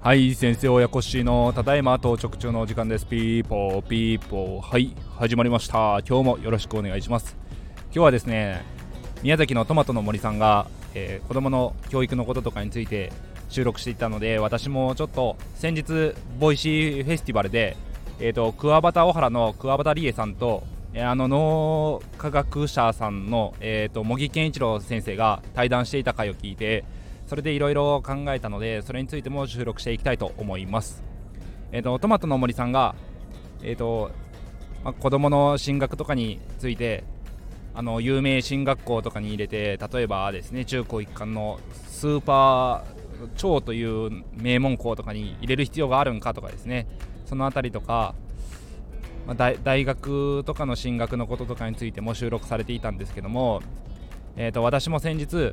はい先生親子しのただいま到着中のお時間です。ピーポーピーポー。はい始まりました。今日もよろしくお願いします。今日はですね宮崎のトマトの森さんが、えー、子供の教育のこととかについて収録していたので私もちょっと先日 Voicy フェスティバルでえーと、桑畑小原の桑畑理恵さんと、あの脳科学者さんの、えーと、茂木健一郎先生が対談していた回を聞いてそれでいろいろ考えたのでそれについても収録していきたいと思います、えーと、トマトの森さんが、えーとまあ、子供の進学とかについてあの有名進学校とかに入れて例えばですね中高一貫のスーパー超という名門校とかに入れる必要があるんかとかですねその辺りとか、まあ、大学とかの進学のこととかについても収録されていたんですけども、えーと、私も先日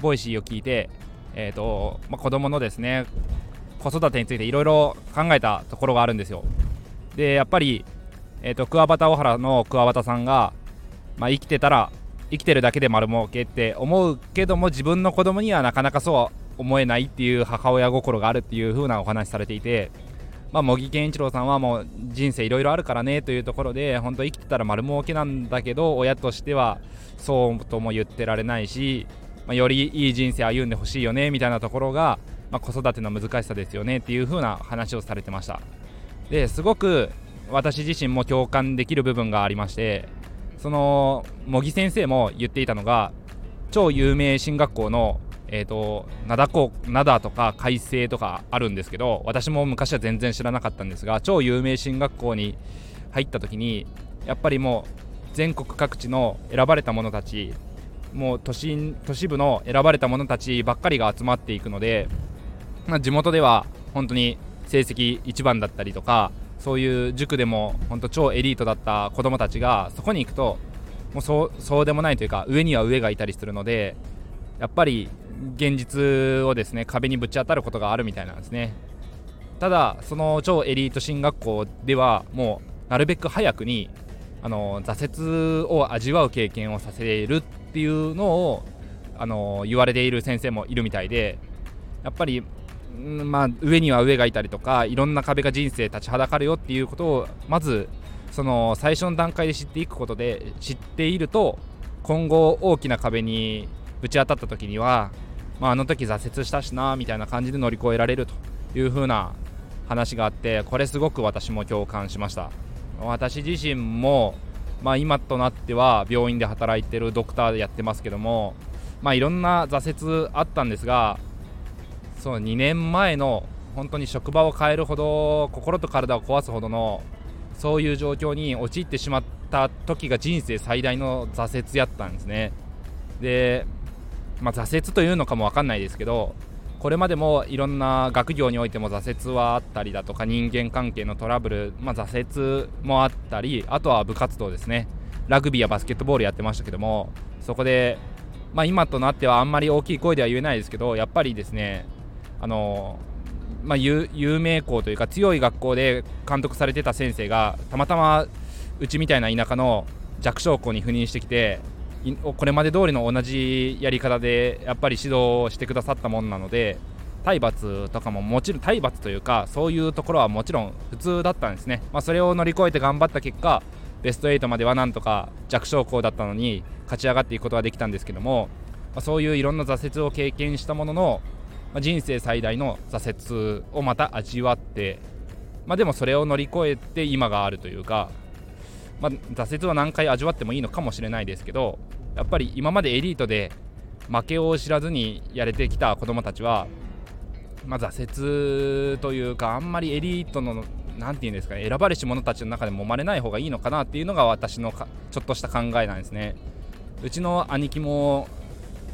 Voicy を聞いて、えーとまあ、子供のですね子育てについていろいろ考えたところがあるんですよ。でやっぱり、えーと、桑畑小原の桑畑さんが、まあ、生きてたら生きてるだけで丸儲けって思うけども自分の子供にはなかなかそう思えないっていう母親心があるっていう風なお話されていてまあ、茂木健一郎さんはもう人生いろいろあるからねというところで本当生きてたら丸儲けなんだけど親としてはそうとも言ってられないし、まあ、よりいい人生歩んでほしいよねみたいなところが、まあ、子育ての難しさですよねっていう風な話をされてました。ですごく私自身も共感できる部分がありましてその茂木先生も言っていたのが超有名進学校のえーと、灘港灘とか海星とかあるんですけど私も昔は全然知らなかったんですが超有名進学校に入った時にやっぱりもう全国各地の選ばれた者たちもう都心都市部の選ばれた者たちばっかりが集まっていくので、まあ、地元では本当に成績一番だったりとかそういう塾でも本当超エリートだった子どもたちがそこに行くともうそうそうでもないというか上には上がいたりするのでやっぱり現実をですね壁にぶち当たることがあるみたいなんですね。ただその超エリート進学校ではもうなるべく早くにあの挫折を味わう経験をさせるっていうのをあの言われている先生もいるみたいでやっぱり、まあ、上には上がいたりとかいろんな壁が人生立ちはだかるよっていうことをまずその最初の段階で知っていくことで知っていると今後大きな壁にぶち当たった時にはまあ、あの時挫折したしなみたいな感じで乗り越えられるという風な話があってこれすごく私も共感しました。私自身も、まあ、今となっては病院で働いてるドクターでやってますけども、まあ、いろんな挫折あったんですがそう2年前の本当に職場を変えるほど心と体を壊すほどのそういう状況に陥ってしまった時が人生最大の挫折やったんですね。でまあ、挫折というのかも分かんないですけどこれまでもいろんな学業においても挫折はあったりだとか人間関係のトラブル、まあ、挫折もあったりあとは部活動ですね。ラグビーやバスケットボールやってましたけどもそこで、まあ、今となってはあんまり大きい声では言えないですけどやっぱりですねあのまあ、有名校というか強い学校で監督されてた先生がたまたまうちみたいな田舎の弱小校に赴任してきてこれまで通りの同じやり方でやっぱり指導してくださったもんなので体罰とかももちろん体罰というかそういうところはもちろん普通だったんですね、まあ、それを乗り越えて頑張った結果ベスト8まではなんとか弱小校だったのに勝ち上がっていくことができたんですけども、まあ、そういういろんな挫折を経験したものの、まあ、人生最大の挫折をまた味わって、まあ、でもそれを乗り越えて今があるというかまあ、挫折は何回味わってもいいのかもしれないですけどやっぱり今までエリートで負けを知らずにやれてきた子どもたちは、まあ、挫折というかあんまりエリートの何て言うんですかね選ばれし者たちの中で揉まれない方がいいのかなっていうのが私のちょっとした考えなんですね。うちの兄貴も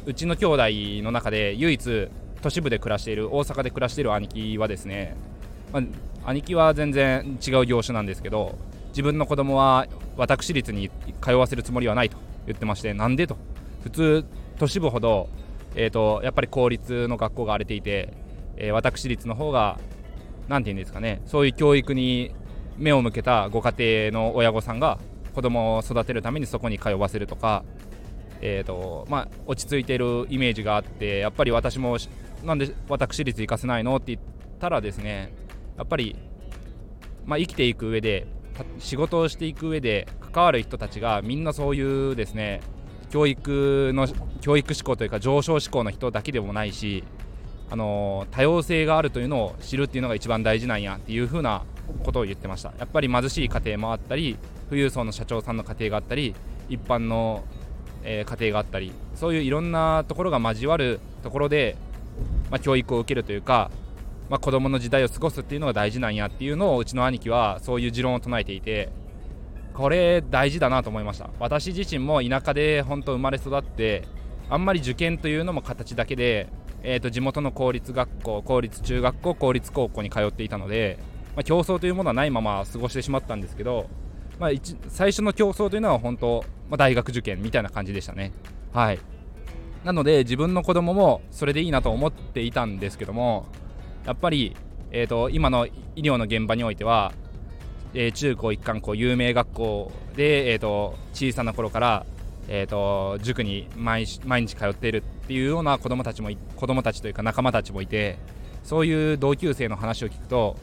うちの兄弟の中で唯一都市部で暮らしている大阪で暮らしている兄貴はですね、まあ、兄貴は全然違う業種なんですけど自分の子供は私立に通わせるつもりはないと言ってましてなんでと。普通都市部ほど、えーと、やっぱり公立の学校が荒れていて、えー、私立の方が何て言うんですかねそういう教育に目を向けたご家庭の親御さんが子供を育てるためにそこに通わせるとかえーとまあ、落ち着いているイメージがあってやっぱり私もなんで私立行かせないのって言ったらですねやっぱり、まあ、生きていく上で仕事をしていく上で関わる人たちがみんなそういうですね教育の教育志向というか上昇志向の人だけでもないしあの多様性があるというのを知るっていうのが一番大事なんやっていう風なことを言ってました。やっぱり貧しい家庭もあったり富裕層の社長さんの家庭があったり一般の、えー、家庭があったりそういういろんなところが交わるところで、まあ、教育を受けるというか、まあ、子供の時代を過ごすっていうのが大事なんやっていうのをうちの兄貴はそういう持論を唱えていてこれ大事だなと思いました。私自身も田舎で本当生まれ育ってあんまり受験というのも形だけで、えー、と地元の公立学校公立中学校公立高校に通っていたので、まあ、競争というものはないまま過ごしてしまったんですけど、まあ、最初の競争というのは本当、まあ、大学受験みたいな感じでしたね。はい。なので自分の子供もそれでいいなと思っていたんですけどもやっぱり、えーと今の医療の現場においてはえー、中高一貫校有名学校で、えーと、小さな頃から、えーと、塾に毎毎日通っているっていうような子どもたちも子供たちというか仲間たちもいてそういう同級生の話を聞くと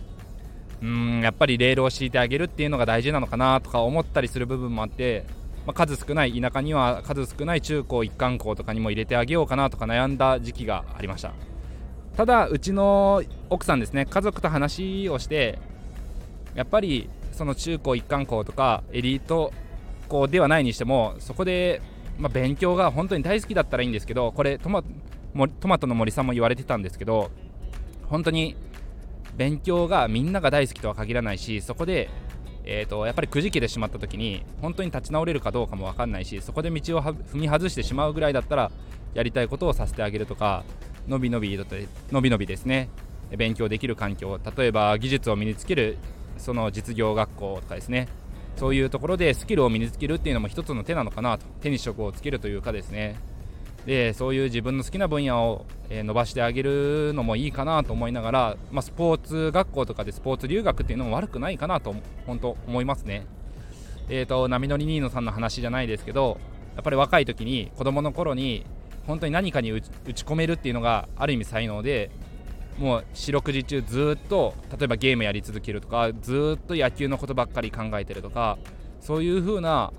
うんやっぱりレールを敷いてあげるっていうのが大事なのかなとか思ったりする部分もあって、まあ、数少ない田舎には数少ない中高一貫校とかにも入れてあげようかなとか悩んだ時期がありました。ただうちの奥さんですね家族と話をしてやっぱりその中高一貫校とかエリート校ではないにしてもそこで、まあ、勉強が本当に大好きだったらいいんですけどこれトマトマトの森さんも言われてたんですけど本当に勉強がみんなが大好きとは限らないしそこで、えーと、やっぱりくじけてしまった時に本当に立ち直れるかどうかも分かんないしそこで道を踏み外してしまうぐらいだったらやりたいことをさせてあげるとかのびのびのびのびですね。勉強できる環境例えば技術を身につけるその実業学校とかですね。そういうところでスキルを身につけるっていうのも一つの手なのかなと。手に職をつけるというかですね。でそういう自分の好きな分野を、伸ばしてあげるのもいいかなと思いながら、まあ、スポーツ学校とかでスポーツ留学っていうのも悪くないかなと本当思いますね。えーと、波乗りニーノさんの話じゃないですけどやっぱり若い時に子供の頃に本当に何かに打ち込めるっていうのがある意味才能でもう四六時中ずっと例えばゲームやり続けるとかずっと野球のことばっかり考えてるとかそういう風な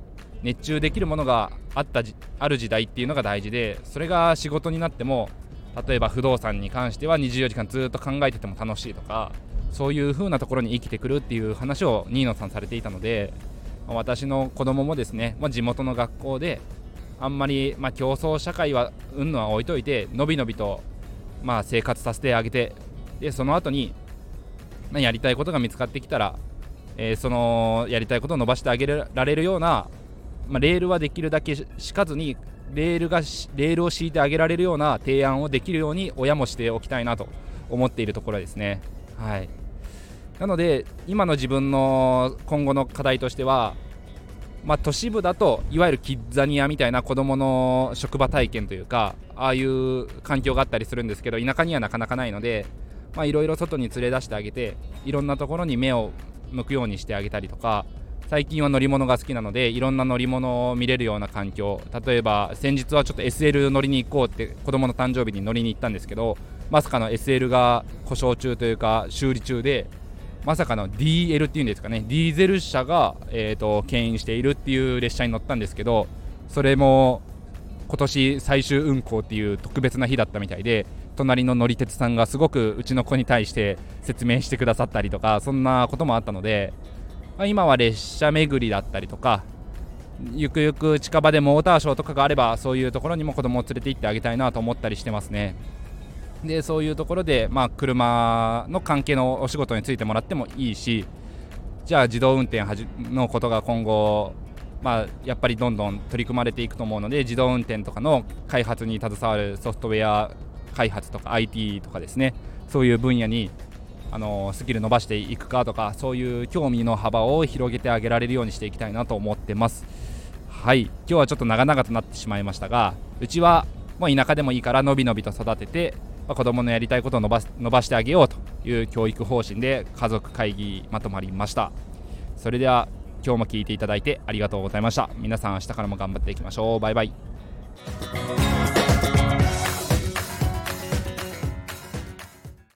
熱中できるものがあったある時代っていうのが大事でそれが仕事になっても例えば不動産に関しては24時間ずっと考えてても楽しいとかそういう風なところに生きてくるっていう話を新野さんされていたので私の子供もですね、まあ、地元の学校であんまり、まあ、競争社会はうんのは置いといてのびのびとまあ、生活させてあげてでその後に、まあ、やりたいことが見つかってきたら、えー、そのやりたいことを伸ばしてあげられるような、まあ、レールはできるだけ敷かずにレールがレールを敷いてあげられるような提案をできるように親もしておきたいなと思っているところですね。はいなので今の自分の今後の課題としてはまあ、都市部だといわゆるキッザニアみたいな子どもの職場体験というかああいう環境があったりするんですけど田舎にはなかなかないのでいろいろ外に連れ出してあげていろんなところに目を向くようにしてあげたりとか最近は乗り物が好きなのでいろんな乗り物を見れるような環境例えば先日はちょっと SL 乗りに行こうって子供の誕生日に乗りに行ったんですけどまさかの SL が故障中というか修理中でまさかの DL っていうんですかねディーゼル車が、えーと、牽引しているっていう列車に乗ったんですけどそれも今年最終運行っていう特別な日だったみたいで隣の乗り鉄さんがすごくうちの子に対して説明してくださったりとかそんなこともあったので、ま、今は列車巡りだったりとかゆくゆく近場でモーターショーとかがあればそういうところにも子供を連れて行ってあげたいなと思ったりしてますね。でそういうところで、まあ、車の関係のお仕事についてもらってもいいしじゃあ自動運転のことが今後、まあ、やっぱりどんどん取り組まれていくと思うので自動運転とかの開発に携わるソフトウェア開発とか IT とかですねそういう分野にあのスキル伸ばしていくかとかそういう興味の幅を広げてあげられるようにしていきたいなと思ってます。はい。今日はちょっと長々となってしまいましたがうちはもう田舎でもいいからのびのびと育ててまあ、子供のやりたいことを伸ば伸ばしてあげようという教育方針で家族会議まとまりました。それでは今日も聞いていただいてありがとうございました。皆さん明日からも頑張っていきましょう。バイバイ。